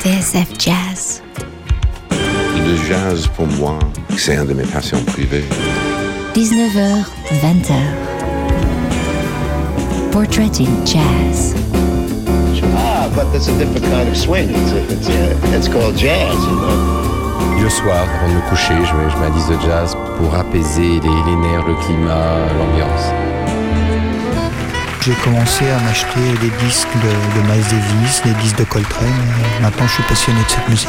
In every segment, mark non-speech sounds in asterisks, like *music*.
TSF Jazz. Le jazz, pour moi, c'est un de mes passions privées. 19h, 20h. Portrait in Jazz. Ah, but that's a different kind of swing. It's, it's called jazz, you know. Le soir, avant de me coucher, je mets, je mets un disque de jazz pour apaiser les, les nerfs, le climat, l'ambiance. J'ai commencé à m'acheter des disques de, de Miles Davis, des disques de Coltrane. Maintenant, je suis passionné de cette musique.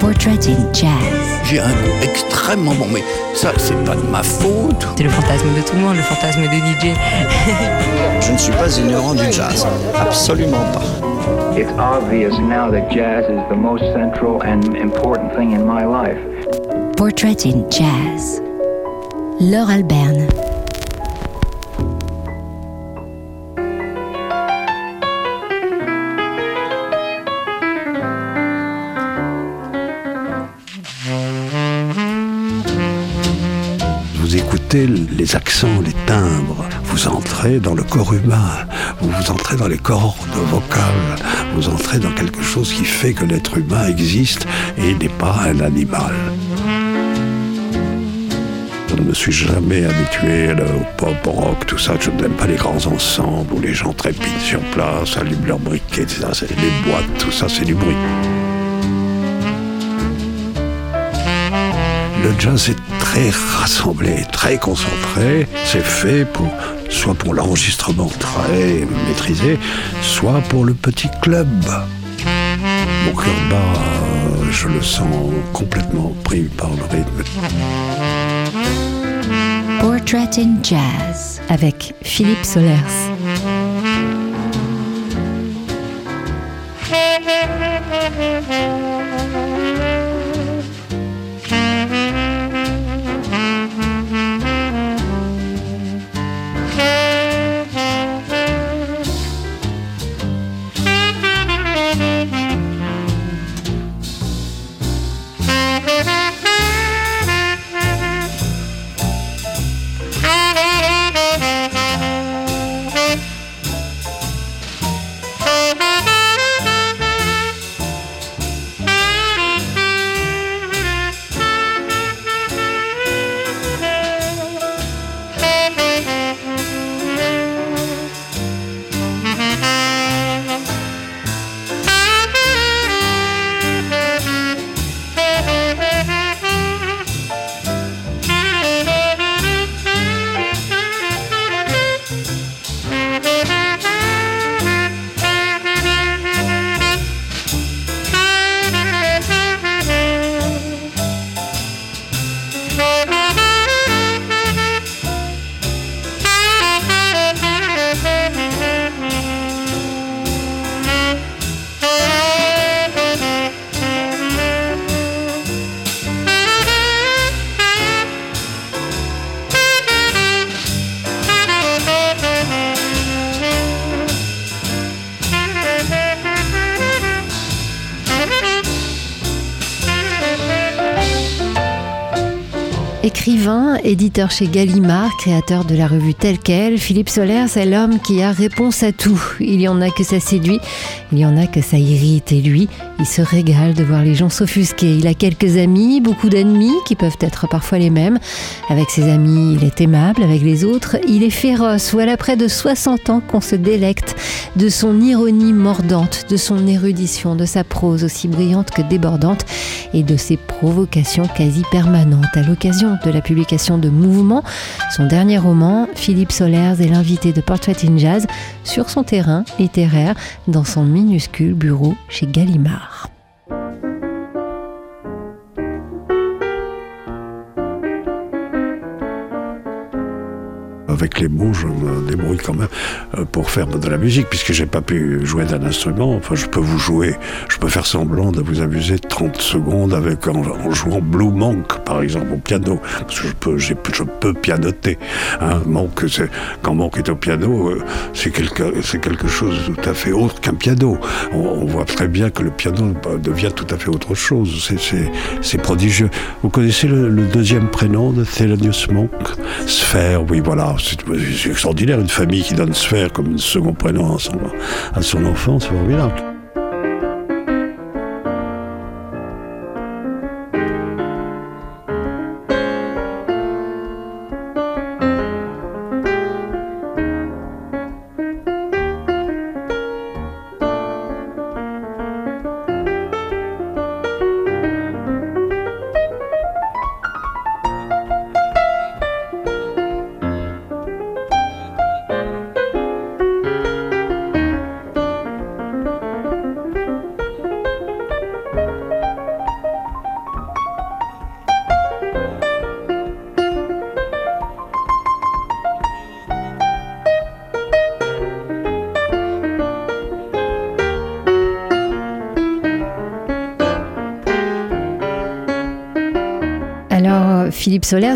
Portrait in Jazz. J'ai un goût extrêmement bon, mais ça, c'est pas de ma faute. C'est le fantasme de tout le monde, le fantasme de DJ. *laughs* Je ne suis pas ignorant du jazz. Absolument pas. It's obvious now that jazz is the most central and important thing in my life. Portrait in Jazz. Laure Alberne. Les accents, les timbres, vous entrez dans le corps humain, vous entrez dans les cordes vocales, vous entrez dans quelque chose qui fait que l'être humain existe et n'est pas un animal. Je ne me suis jamais habitué au pop, au rock, tout ça. Je n'aime pas les grands ensembles où les gens trépignent sur place, allument leurs briquets, etc. Les boîtes, tout ça, c'est du bruit. Le jazz est rassemblé, très concentré. C'est fait pour, soit pour l'enregistrement très maîtrisé, soit pour le petit club. Mon cœur bat, je le sens complètement pris par le rythme. Portrait in Jazz avec Philippe Solers. Chez Gallimard, créateur de la revue telle quelle, Philippe Solers est l'homme qui a réponse à tout. Il y en a que ça séduit, il y en a que ça irrite et lui, il se régale de voir les gens s'offusquer. Il a quelques amis, beaucoup d'ennemis qui peuvent être parfois les mêmes. Avec ses amis, il est aimable, avec les autres, il est féroce. Voilà près de 60 ans qu'on se délecte de son ironie mordante, de son érudition, de sa prose aussi brillante que débordante et de ses provocations quasi permanentes. À l'occasion de la publication de Son dernier roman, Philippe Solers est l'invité de Portrait in Jazz sur son terrain littéraire dans son minuscule bureau chez Gallimard. Avec les mots, je me débrouille quand même euh, pour faire de la musique, puisque j'ai pas pu jouer d'un instrument. Enfin, je peux vous jouer, je peux faire semblant de vous amuser 30 secondes avec en, jouant Blue Monk, par exemple, au piano, parce que je peux, je peux pianoter. Hein. Monk, quand Monk est au piano, euh, c'est quelque, quelque chose de tout à fait autre qu'un piano. On, voit très bien que le piano devient tout à fait autre chose. C'est prodigieux. Vous connaissez le, le deuxième prénom de Thelonious Monk? Sphère, oui, voilà. C'est, extraordinaire, une famille qui donne Sphère comme un second prénom à son, à son enfant, c'est formidable.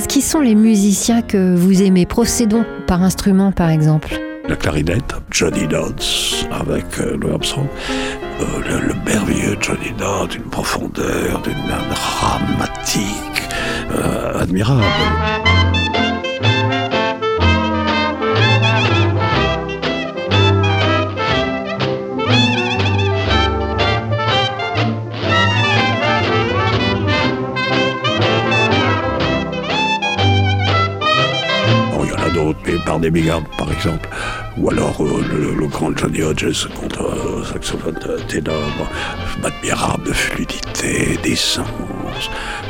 Qui sont les musiciens que vous aimez? Procédons par instrument, par exemple. La clarinette, Johnny Dodds avec euh, Louis Armstrong. Euh, le, le merveilleux Johnny Dodds, d'une profondeur, d'une dramatique euh, admirable. Des Bigard, par exemple. Ou alors euh, le, grand Johnny Hodges contre euh, saxophone euh, ténor. Admirable fluidité,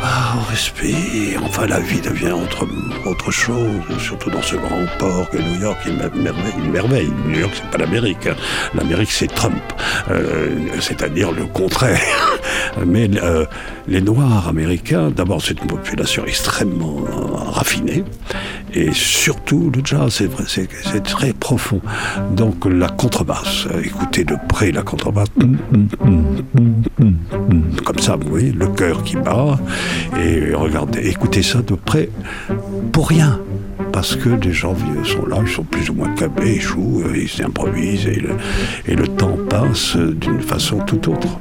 Ah, on respire. Enfin, la vie devient autre, autre chose, surtout dans ce grand port que New York est une merveille. New York, c'est pas l'Amérique. hein. L'Amérique, c'est Trump. Euh, c'est-à-dire le contraire. *laughs* Mais euh, les Noirs américains, d'abord, c'est une population extrêmement euh, raffinée. Et surtout, le jazz, c'est vrai, c'est c'est très profond. Donc, la contrebasse, écoutez de près la contrebasse, comme ça, vous voyez, le cœur qui bat. Et regardez, écoutez ça de près, pour rien. Parce que des gens sont là, ils sont plus ou moins câblés, ils jouent, euh, ils s'improvisent, et le, et le temps passe d'une façon tout autre.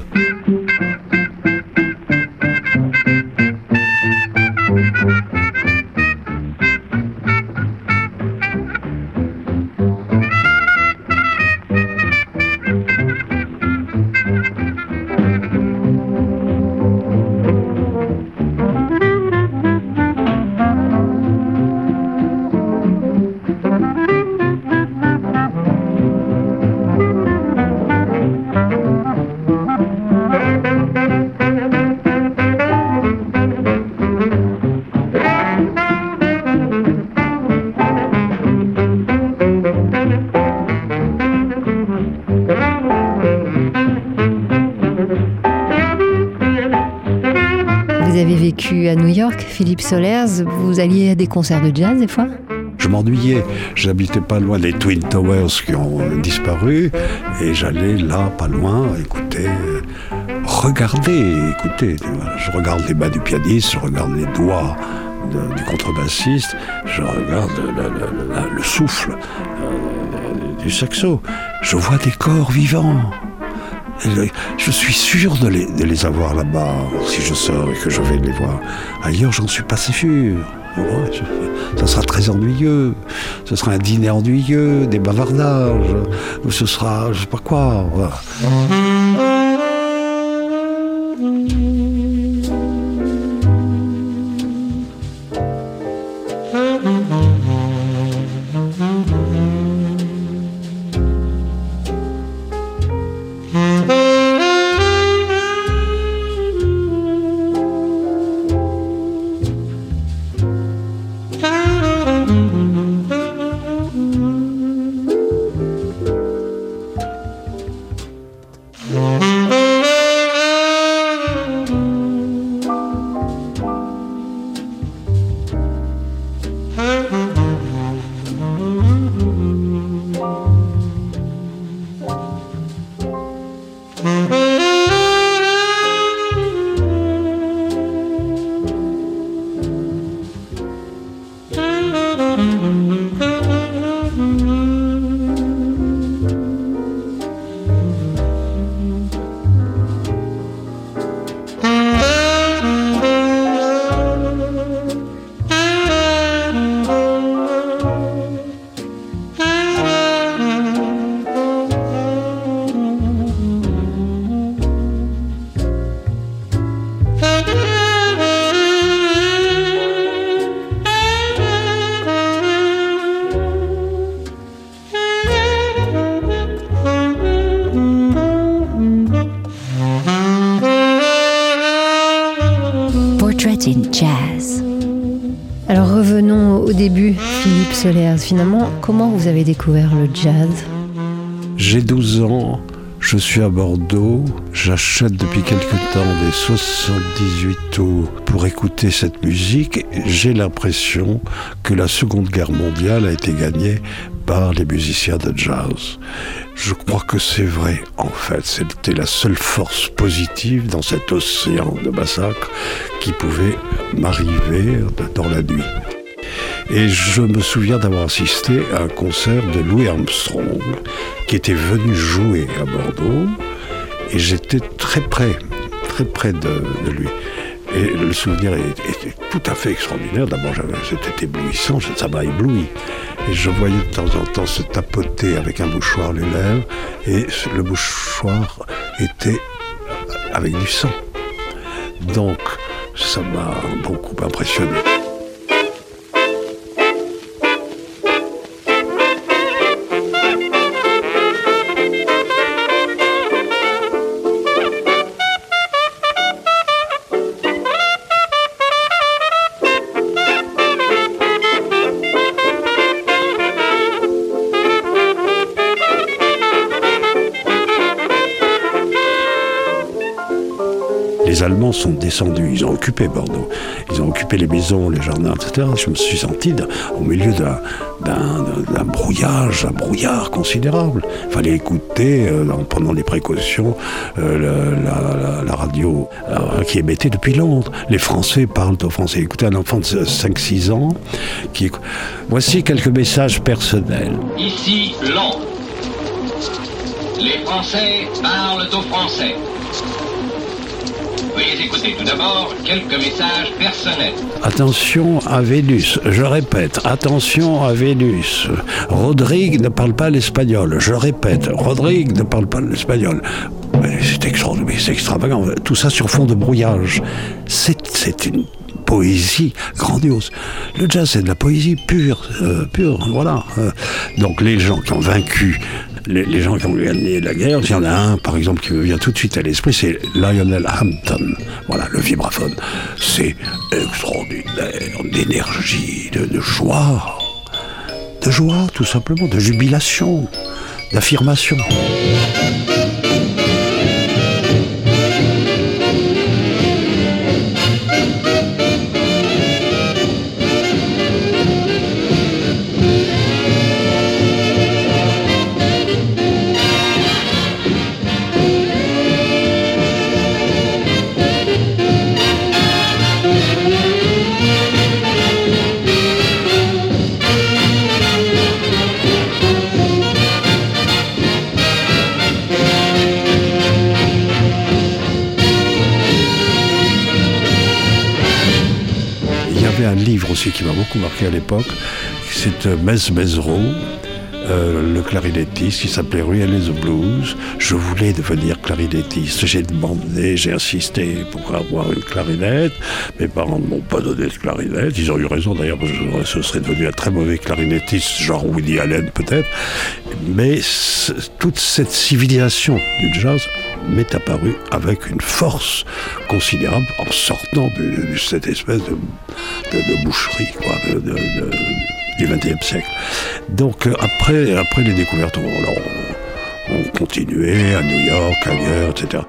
Philippe Solers. Vous alliez à des concerts de jazz des fois Je m'ennuyais. J'habitais pas loin des Twin Towers qui ont disparu. Et j'allais là, pas loin, écouter, regarder, écouter. Je regarde les mains du pianiste, je regarde les doigts du contrebassiste, je regarde le souffle euh, du saxo. Je vois des corps vivants. Je suis sûr de les, avoir là-bas si je sors et que je vais les voir. Ailleurs, j'en suis pas si sûr. Ça sera très ennuyeux. Ce sera un dîner ennuyeux, des bavardages. Ce sera, je sais pas quoi. voilà. Finalement, comment vous avez découvert le jazz? J'ai 12 ans, je suis à Bordeaux, j'achète depuis quelque temps des 78 tours pour écouter cette musique. J'ai l'impression que la Seconde Guerre mondiale a été gagnée par les musiciens de jazz. Je crois que c'est vrai, en fait. C'était la seule force positive dans cet océan de massacre qui pouvait m'arriver dans la nuit. Et je me souviens d'avoir assisté à un concert de Louis Armstrong qui était venu jouer à Bordeaux et j'étais très près, très près de, lui. Et le souvenir était, tout à fait extraordinaire. D'abord, c'était éblouissant, ça m'a ébloui. Et je voyais de temps en temps se tapoter avec un mouchoir les lèvres, et le mouchoir était avec du sang. Donc, ça m'a beaucoup impressionné. Les Allemands sont descendus, ils ont occupé Bordeaux, ils ont occupé les maisons, les jardins, etc. Je me suis senti au milieu d'un brouillage, un brouillard considérable. Il fallait écouter, euh, en prenant des précautions, euh, la, radio euh, qui émettait depuis Londres. Les Français parlent aux Français. Écoutez un enfant de 5-6 ans qui... Voici quelques messages personnels. Ici Londres. Les Français parlent aux Français. Attention à Vénus, je répète, attention à Vénus. Rodrigue ne parle pas l'espagnol, je répète, Rodrigue ne parle pas l'espagnol. C'est extraordinaire, c'est extravagant. Tout ça sur fond de brouillage. C'est une poésie grandiose. Le jazz, c'est de la poésie pure, euh, pure, voilà. Euh, donc les gens qui ont vaincu les, gens qui ont gagné la guerre, il y en a un, par exemple, qui me vient tout de suite à l'esprit, c'est Lionel Hampton. Voilà, le vibraphone. C'est extraordinaire d'énergie, de joie. De joie, tout simplement, de jubilation, d'affirmation. Marqué à l'époque, c'est euh, Mez Mezro, euh, le clarinettiste qui s'appelait Really the Blues. Je voulais devenir clarinettiste. J'ai demandé, j'ai insisté pour avoir une clarinette. Mes parents ne m'ont pas donné de clarinette. Ils ont eu raison d'ailleurs, ce serait devenu un très mauvais clarinettiste, genre Woody Allen peut-être. Mais toute cette civilisation du jazz m'est apparue avec une force considérable en sortant de, cette espèce de, boucherie du XXe siècle. Donc euh, après, après les découvertes, on, on continuait à New York, ailleurs, etc.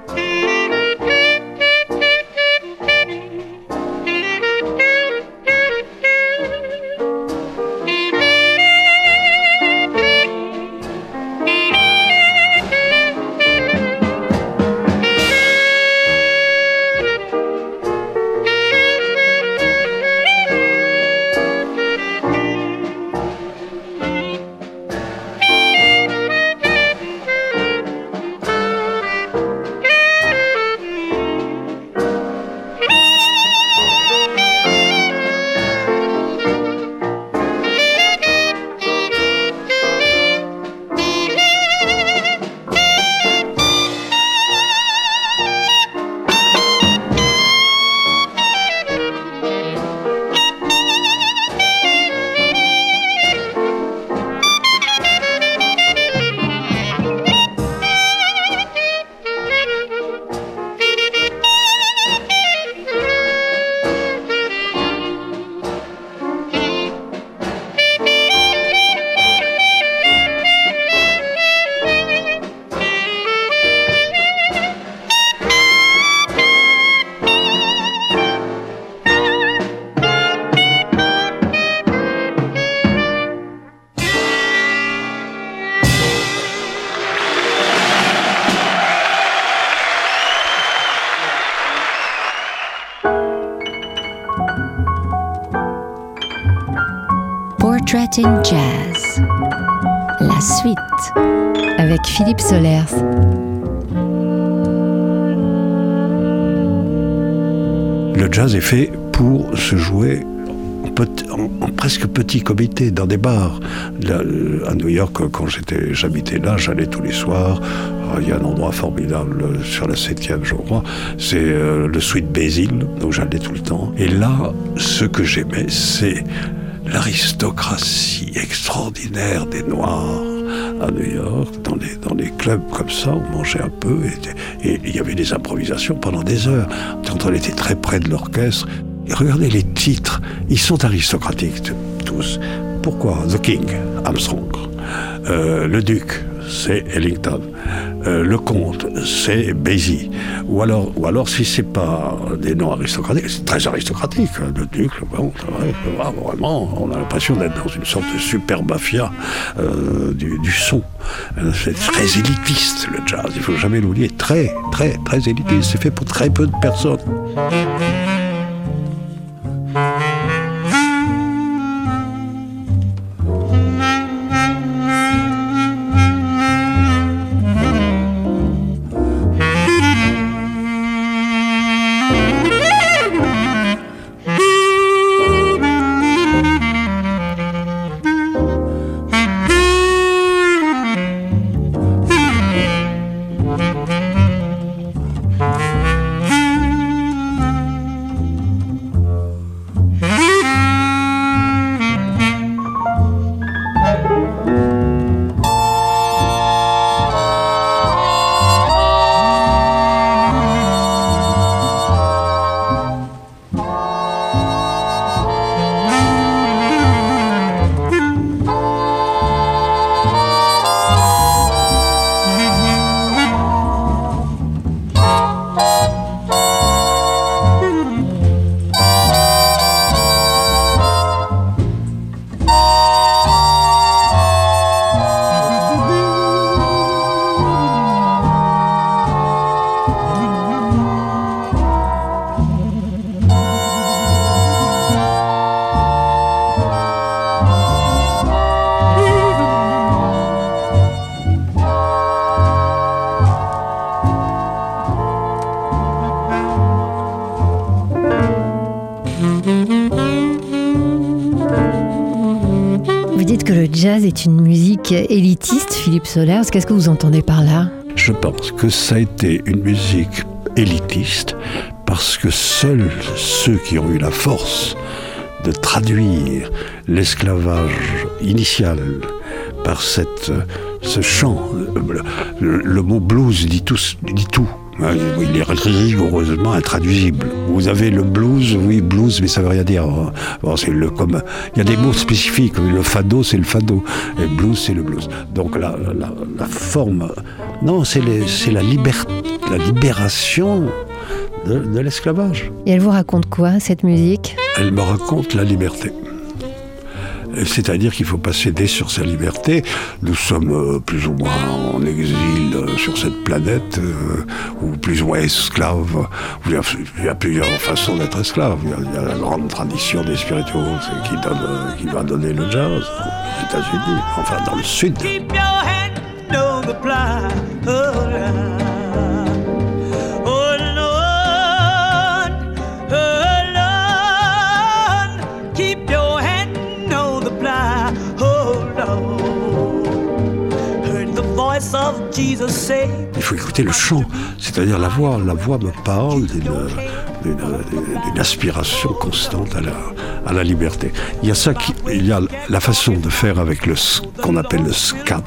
Portrait in Jazz. La suite avec Philippe Solers. Le jazz est fait pour se jouer en, presque petit comité dans des bars. à New York, quand j'habitais là, j'allais tous les soirs. Ah, il y a un endroit formidable sur la 7e, je crois. C'est euh, le Sweet Basil, donc j'allais tout le temps. Et là, ce que j'aimais, c'est l'aristocratie extraordinaire des Noirs à New York, dans les, clubs comme ça, on mangeait un peu et il y avait des improvisations pendant des heures. Quand on était très près de l'orchestre, regardez les titres, ils sont aristocratiques tous. Pourquoi? The King, Armstrong. Euh, le duc, c'est Ellington. Euh, le comte, c'est Basie. Ou alors, ou alors si c'est pas des noms aristocratiques, c'est très aristocratique. Hein, le duc, bon, vraiment, on a l'impression d'être dans une sorte de super mafia euh, du, du, son. C'est très élitiste le jazz, il faut jamais l'oublier. Très, très, très élitiste. C'est fait pour très peu de personnes. C'est une musique élitiste, Philippe Solers. Qu'est-ce que vous entendez par là? Je pense que ça a été une musique élitiste parce que seuls ceux qui ont eu la force de traduire l'esclavage initial par cette, ce chant, le, mot blues dit tout il est rigoureusement intraduisible. Vous avez le blues, oui, blues, mais ça veut rien dire. Bon, c'est le comme il y a des mots spécifiques. Le fado, c'est le fado, et blues, c'est le blues. Donc la, la, forme, non, c'est la liberté, la libération de, de l'esclavage. Et elle vous raconte quoi cette musique? Elle me raconte la liberté. C'est-à-dire qu'il faut pas céder sur sa liberté. Nous sommes euh, plus ou moins en exil euh, sur cette planète, euh, ou plus ou moins esclaves. Il y a, plusieurs façons d'être esclave. Il y, a, la grande tradition des spirituels qui, donne, qui va donner le jazz aux États-Unis, enfin dans le Sud. Il faut écouter le chant, c'est-à-dire la voix. La voix me parle d'une aspiration constante à la, liberté. Il y a ça il y a la façon de faire avec le qu'on appelle le scat,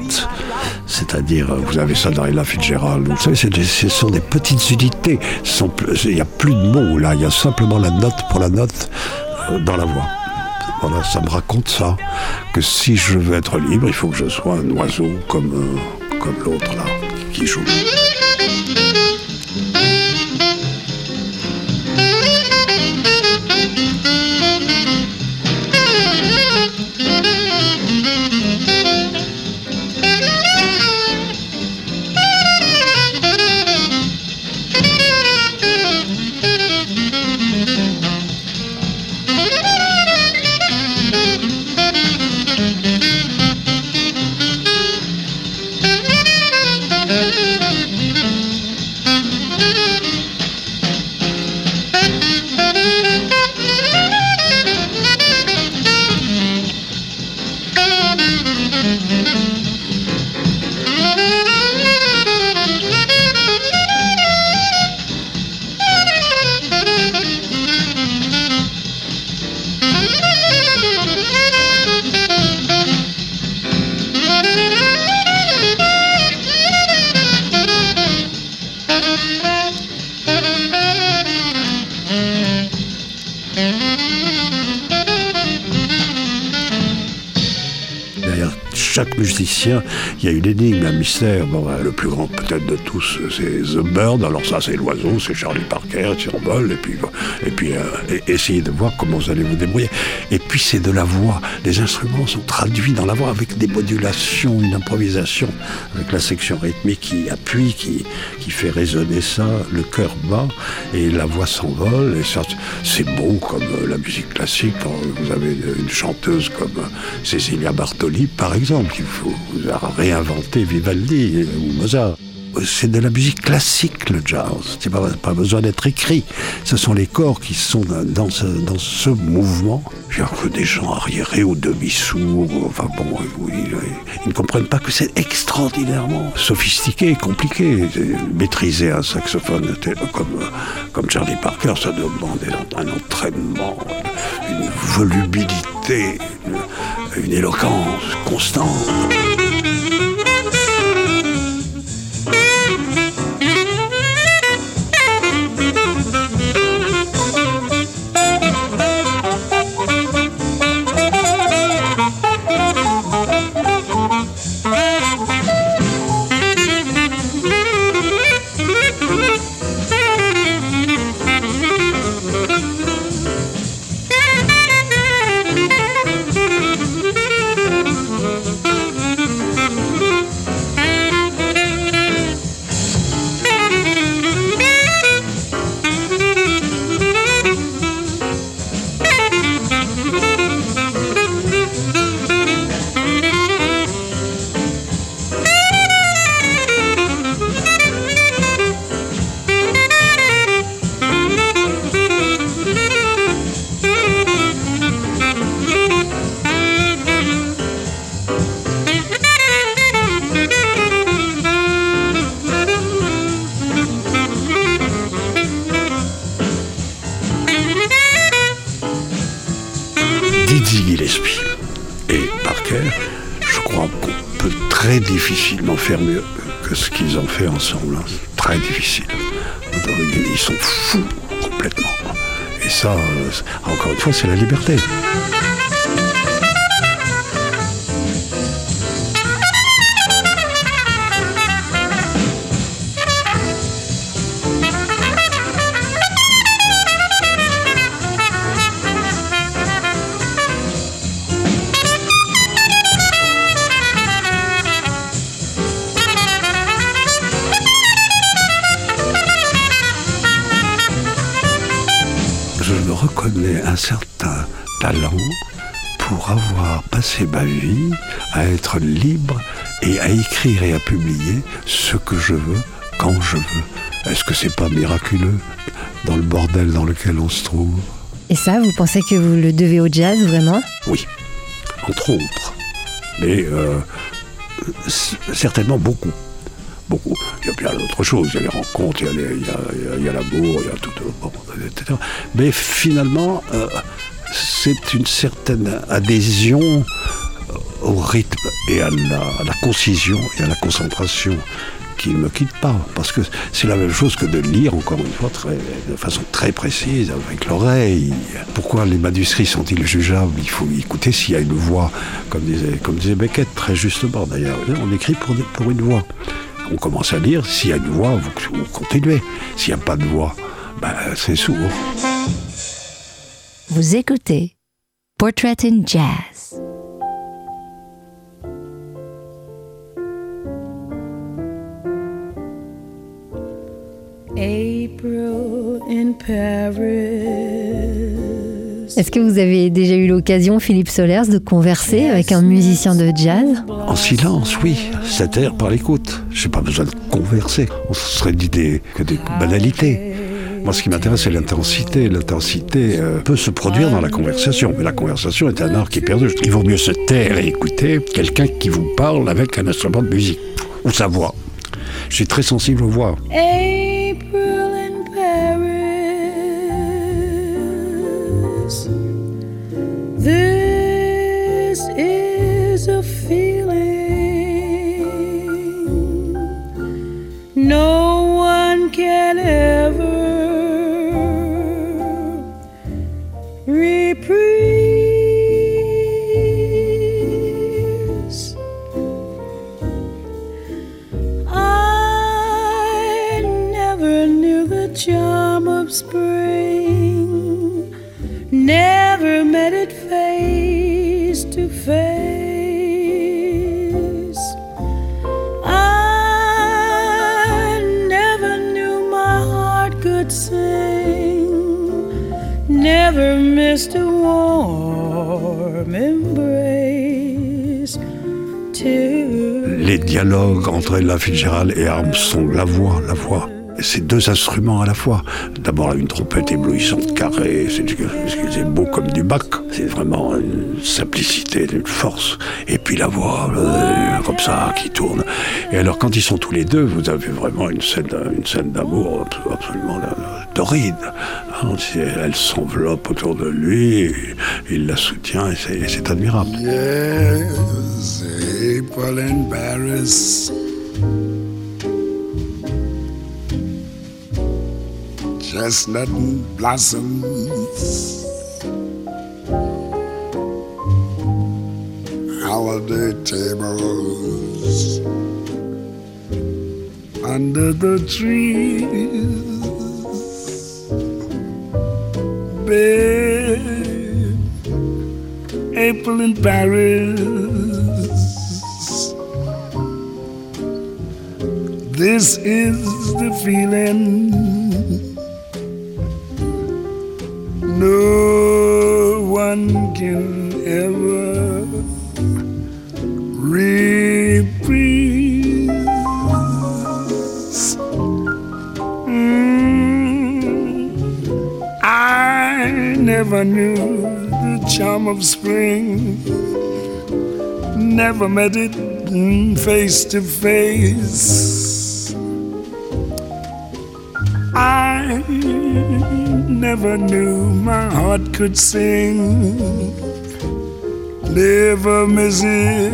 c'est-à-dire vous avez ça dans Ella Fitzgerald. Vous savez, ce sont des petites unités. il n'y a plus de mots là, il y a simplement la note pour la note euh, dans la voix. Voilà, ça me raconte ça, que si je veux être libre, il faut que je sois un oiseau comme, euh, comme l'autre là, qui joue. Il y a une énigme, un mystère. Ben, le plus grand peut-être de tous, c'est The Bird. Alors ça, c'est l'oiseau, c'est Charlie Parker, s'envole. Et puis, et puis euh, essayez de voir comment vous allez vous débrouiller. Et puis c'est de la voix. Les instruments sont traduits dans la voix avec des modulations, une improvisation, avec la section rythmique qui appuie, qui, qui fait résonner ça. Le cœur bat et la voix s'envole. C'est beau comme euh, la musique classique. Vous avez une chanteuse comme euh, Cecilia Bartoli, par exemple, vous a réinventé Vivaldi ou Mozart. C'est de la musique classique, le jazz. C'est pas, pas besoin d'être écrit. Ce sont les corps qui sont dans, ce, dans ce mouvement. Que des gens arriérés ou demi-sourds. Enfin bon, oui, ils ne comprennent pas que c'est extraordinairement sophistiqué et compliqué. Maîtriser un saxophone comme, comme Charlie Parker, ça demande un entraînement, une volubilité, une éloquence constante. Difficilement faire mieux que ce qu'ils ont fait ensemble. hein. Très difficile. Ils sont fous complètement. Et ça, euh, encore une fois, c'est la liberté. Ma vie à être libre et à écrire et à publier ce que je veux, quand je veux. Est-ce que c'est pas miraculeux dans le bordel dans lequel on se trouve? Et ça, vous pensez que vous le devez au jazz, vraiment? Oui, entre autres. Mais euh, certainement beaucoup. Beaucoup. Il y a bien d'autres choses. Il y a les rencontres, il y a, l'amour, il y a tout, bon, etc. Mais finalement, euh, c'est une certaine adhésion au rythme et à la, concision et à la concentration qui ne me quitte pas. Parce que c'est la même chose que de lire, encore une fois, de façon très précise, avec l'oreille. Pourquoi les manuscrits sont-ils jugeables? Il faut écouter s'il y a une voix, comme disait, comme Beckett, très justement d'ailleurs. On écrit pour, pour une voix. On commence à lire, s'il y a une voix, vous, vous continuez. S'il n'y a pas de voix, ben, c'est sourd. Vous écoutez Portrait in Jazz. April in Paris. Est-ce que vous avez déjà eu l'occasion, Philippe Solers, de converser avec un musicien de jazz? En silence, oui. Cet air par l'écoute. J'ai pas besoin de converser. On se serait dit des, que des banalités. Moi, ce qui m'intéresse, c'est l'intensité. L'intensité euh, peut se produire dans la conversation, mais la conversation est un art qui est perdu. Il vaut mieux se taire et écouter quelqu'un qui vous parle avec un instrument de musique ou sa voix. Je suis très sensible aux voix. April in Paris. This is a feeling entre Ella Fitzgerald et Armstrong, la voix, la voix. Ces deux instruments à la fois. D'abord une trompette éblouissante carrée, c'est beau comme du bac. C'est vraiment une simplicité, une force. Et puis la voix, euh, comme ça, qui tourne. Et alors quand ils sont tous les deux, vous avez vraiment une scène, une scène d'amour absolument euh, torride. Hein, Elle s'enveloppe autour de lui, il la soutient, et c'est- admirable. Yes, April Paris. Chestnut blossoms. Holiday tables. Under the trees. Babe, April in Paris. This is the feeling no one can ever reprise. Mm, I never knew the charm of spring, never met it face to face. Never knew my heart could sing. Never miss a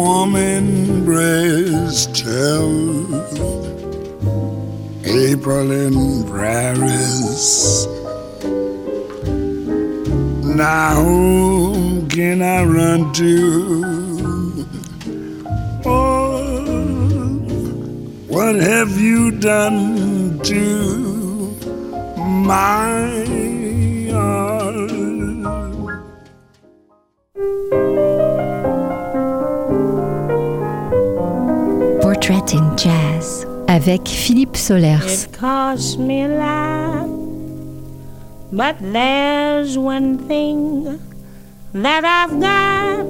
warm embrace till April in Paris. Now whom can I run to? Oh, what have you done to? Portrait in Jazz avec Philippe Solers. It cost me a lot, but there's one thing that I've got.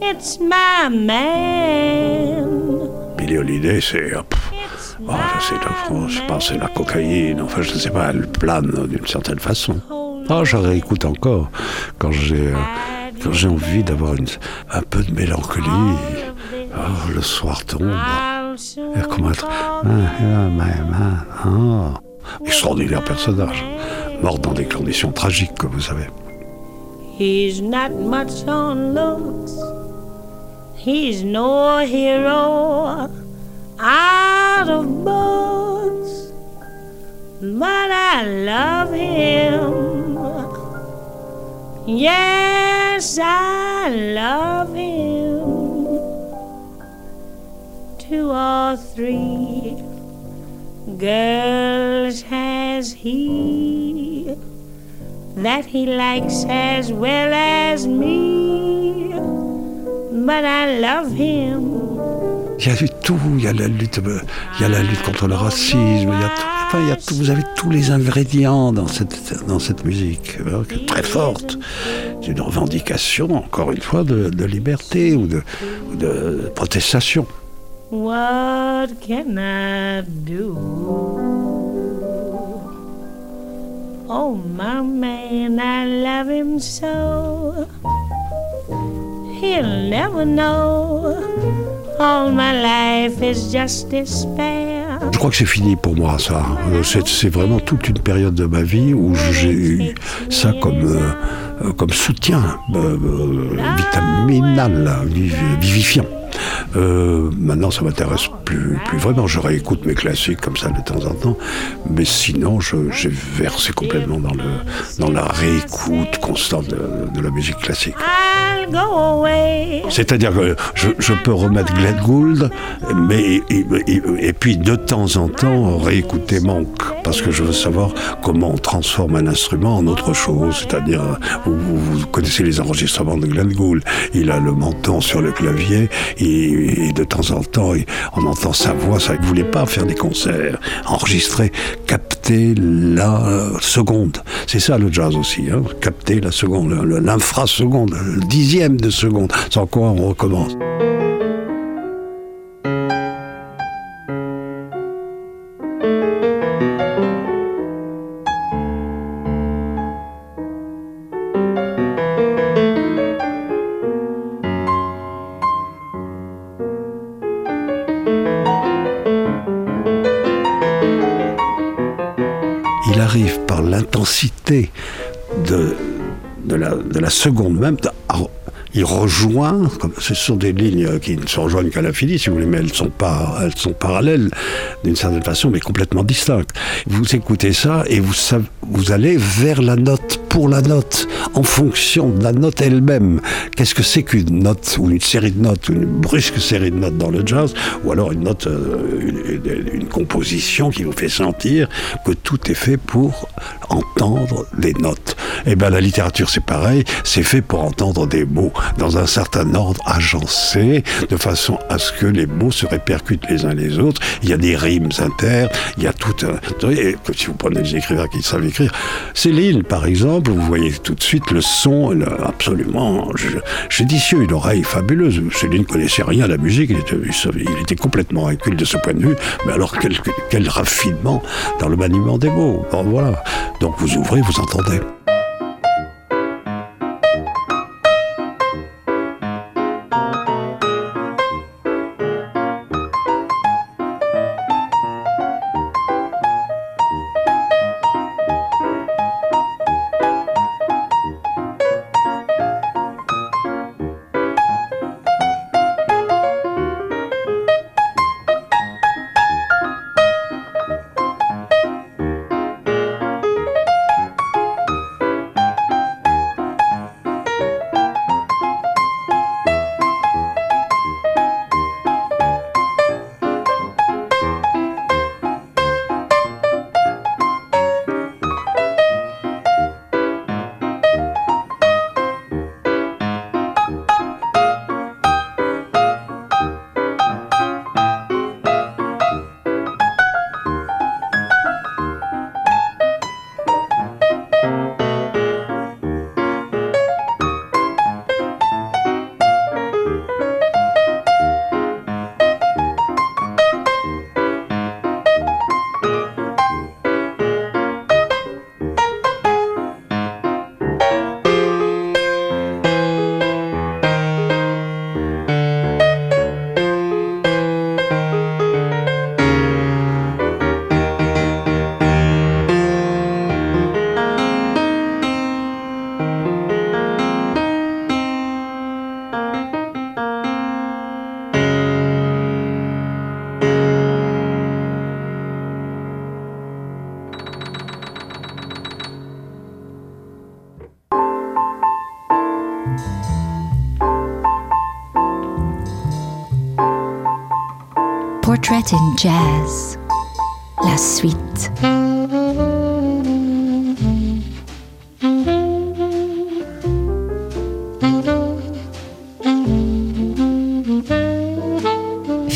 It's my man. Billy Holiday, c'est. Oh, je pense c'est la cocaïne, enfin je ne sais pas, elle plane d'une certaine façon. Oh, je réécoute encore quand j'ai euh, j'ai envie d'avoir un peu de mélancolie. Oh, le soir tombe. Et comment. Ah, ah, ah, ah, ah. Extraordinaire personnage, mort dans des conditions tragiques, comme vous savez. He's not much on looks. He's no hero out of books. But I love him. Yes, I love him. Two or three girls has he that he likes as well as me. But I love him. Il y a tout, il y a la lutte, euh, il y a la lutte contre le racisme, il y a tout, enfin, il y a tout, vous avez tous les ingrédients dans cette, dans cette musique, euh, est très forte. C'est une revendication, encore une fois, de, de liberté ou de, ou de protestation. What can I do? Oh, my man, I love him so. He'll never know. All my life is just despair. Je crois que c'est fini pour moi, ça. Euh, C'est vraiment toute une période de ma vie où j'ai eu ça comme, euh, comme soutien euh, vitaminal, viv- vivifiant. Euh, maintenant, ça m'intéresse plus, plus vraiment. Je réécoute mes classiques comme ça de temps en temps, mais sinon, j'ai versé complètement dans, le, dans la réécoute constante de, de la musique classique. I'll go away. C'est-à-dire que je, je peux remettre Glenn Gould, mais et, et- et puis de temps en temps réécouter Monk, parce que je veux savoir comment on transforme un instrument en autre chose. C'est-à-dire, vous, connaissez les enregistrements de Glenn Gould, il a le menton sur le clavier, et, et de temps en temps, on entend sa voix. Ça, ne voulait pas faire des concerts, enregistrer, capter la seconde. C'est ça le jazz aussi, hein, capter la seconde, l'infraseconde, le dixième de seconde, sans quoi on recommence. Seconde même, à- il rejoint, ce sont des lignes qui ne se rejoignent qu'à l'infini, si vous voulez, mais elles sont, pas, elles sont parallèles d'une certaine façon, mais complètement distinctes. Vous écoutez ça et vous, vous allez vers la note, pour la note, en fonction de la note elle-même. Qu'est-ce que c'est qu'une note, ou une série de notes, ou une brusque série de notes dans le jazz, ou alors une note, euh, une composition qui vous fait sentir que tout est fait pour entendre les notes. Eh bien, la littérature, c'est pareil, c'est fait pour entendre des mots dans un certain ordre agencé, de façon à ce que les mots se répercutent les uns les autres. Il y a des rimes inter, il y a tout un... Si vous prenez des écrivains qui savent écrire, Céline, par exemple, vous voyez tout de suite le son absolument ju- judicieux, une oreille fabuleuse. Céline connaissait rien à la musique, il était, complètement inculte de ce point de vue, mais alors quel, raffinement dans le maniement des mots. Bon, voilà. Donc vous ouvrez, vous entendez.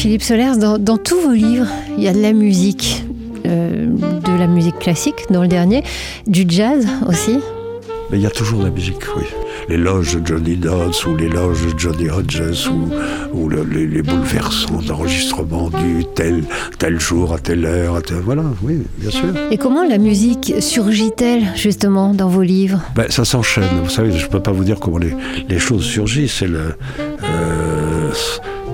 Philippe Solers, dans, dans tous vos livres, il y a de la musique, euh, de la musique classique dans le dernier, du jazz aussi. Mais il y a toujours de la musique, oui. L'éloge de Johnny Dodds ou l'éloge de Johnny Hodges ou, ou le- les, les bouleversants d'enregistrement du tel, tel jour à telle heure, à voilà, oui, bien sûr. Et comment la musique surgit-elle justement dans vos livres? Ben, ça s'enchaîne. Vous savez, je ne peux pas vous dire comment les, les choses surgissent. C'est le, euh,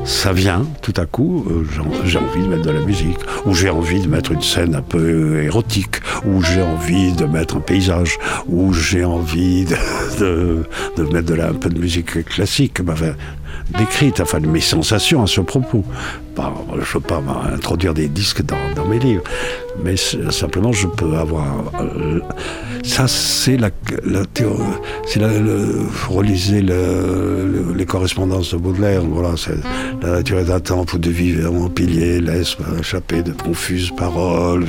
ça vient tout à coup. euh, j'ai- envie de mettre de la musique, ou j'ai envie de mettre une scène un peu érotique, ou j'ai envie de mettre un paysage, ou j'ai envie de, *laughs* mettre de la, un peu de musique classique. Décrites, enfin mes sensations à ce propos. Je ne veux pas introduire des disques dans, mes livres, mais simplement je peux avoir. euh, ça, c'est la, la théorie. Le, relisez le- le- les correspondances de Baudelaire. Voilà, c'est la nature est un temple de vivants piliers laisse échapper de confuses paroles.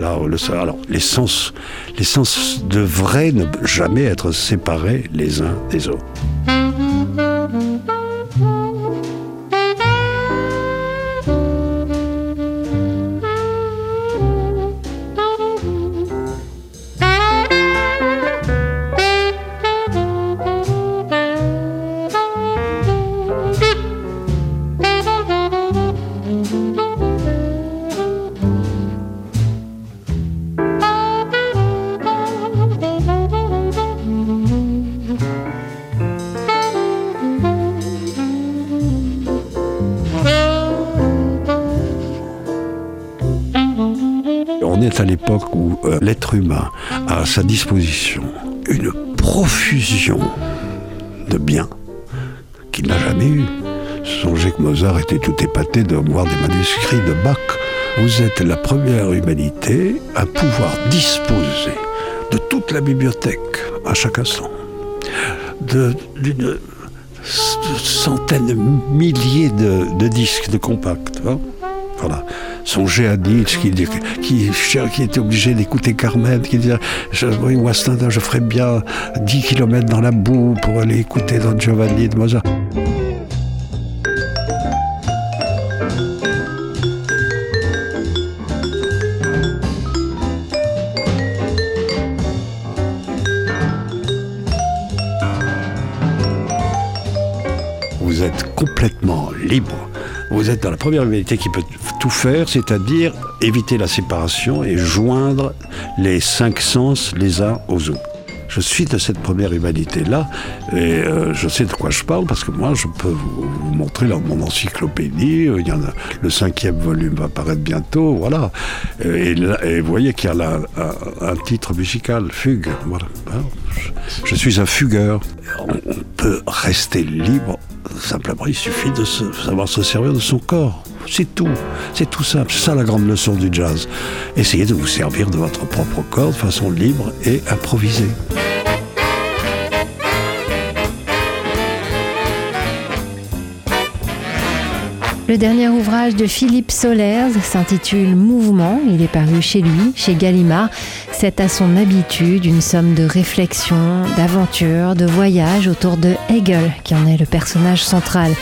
Là, le, alors, les sens, les sens devraient ne jamais être séparés les uns des autres. Sa disposition une profusion de biens qu'il n'a jamais eu. Songez que Mozart était tout épaté de voir des manuscrits de Bach. Vous êtes la première humanité à pouvoir disposer de toute la bibliothèque à chaque instant, d'une centaine de milliers de, de disques, de compacts. hein. Voilà. Songez à Nietzsche qui, qui, qui était obligé d'écouter Carmen, qui disait je, Oui, je ferais bien 10 km dans la boue pour aller écouter Don Giovanni de Mozart. Vous êtes complètement libre. Vous êtes dans la première humanité qui peut tout faire, c'est-à-dire éviter la séparation et joindre les cinq sens les uns aux autres. Je suis de cette première humanité-là et euh, je sais de quoi je parle parce que moi je peux vous, montrer dans mon encyclopédie, euh, il y en a, le cinquième volume va paraître bientôt, voilà. Et, là- vous voyez qu'il y a là un, titre musical, Fugue, voilà. Hein, Je, suis un fugueur. On peut rester libre, simplement il suffit de savoir se servir de son corps. C'est tout, c'est tout simple, c'est ça la grande leçon du jazz. Essayez de vous servir de votre propre corps de façon libre et improvisée. Le dernier ouvrage de Philippe Solers s'intitule Mouvement. Il est paru chez lui, chez Gallimard. C'est à son habitude une somme de réflexions, d'aventures, de voyages autour de Hegel, qui en est le personnage central.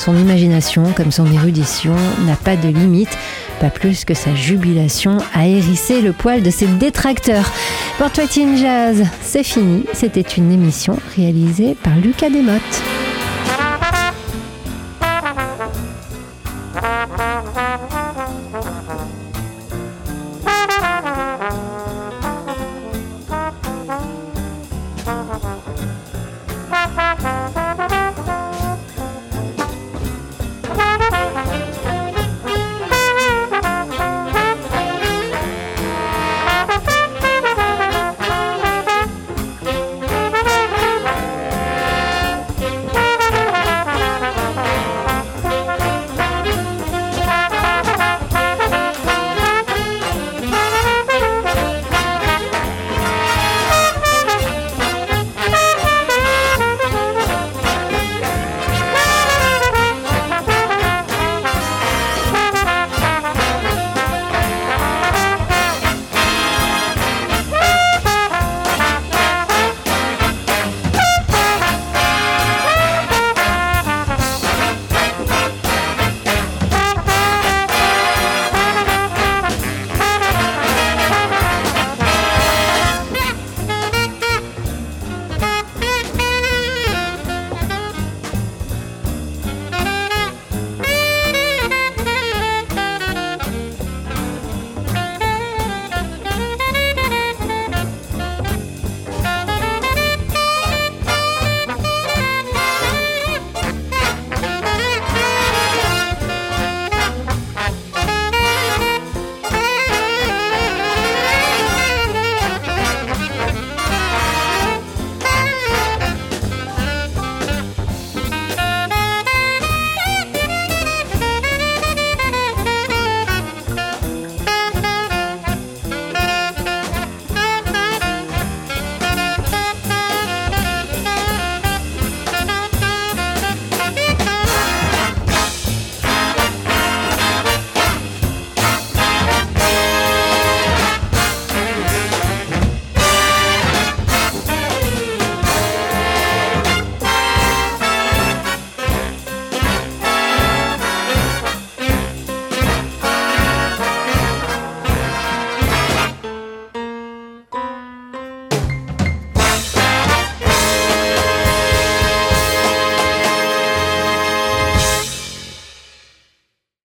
Son imagination, comme son érudition, n'a pas de limite, pas plus que sa jubilation à hérisser le poil de ses détracteurs. Portrait in Jazz, c'est fini. C'était une émission réalisée par Lucas Desmottes.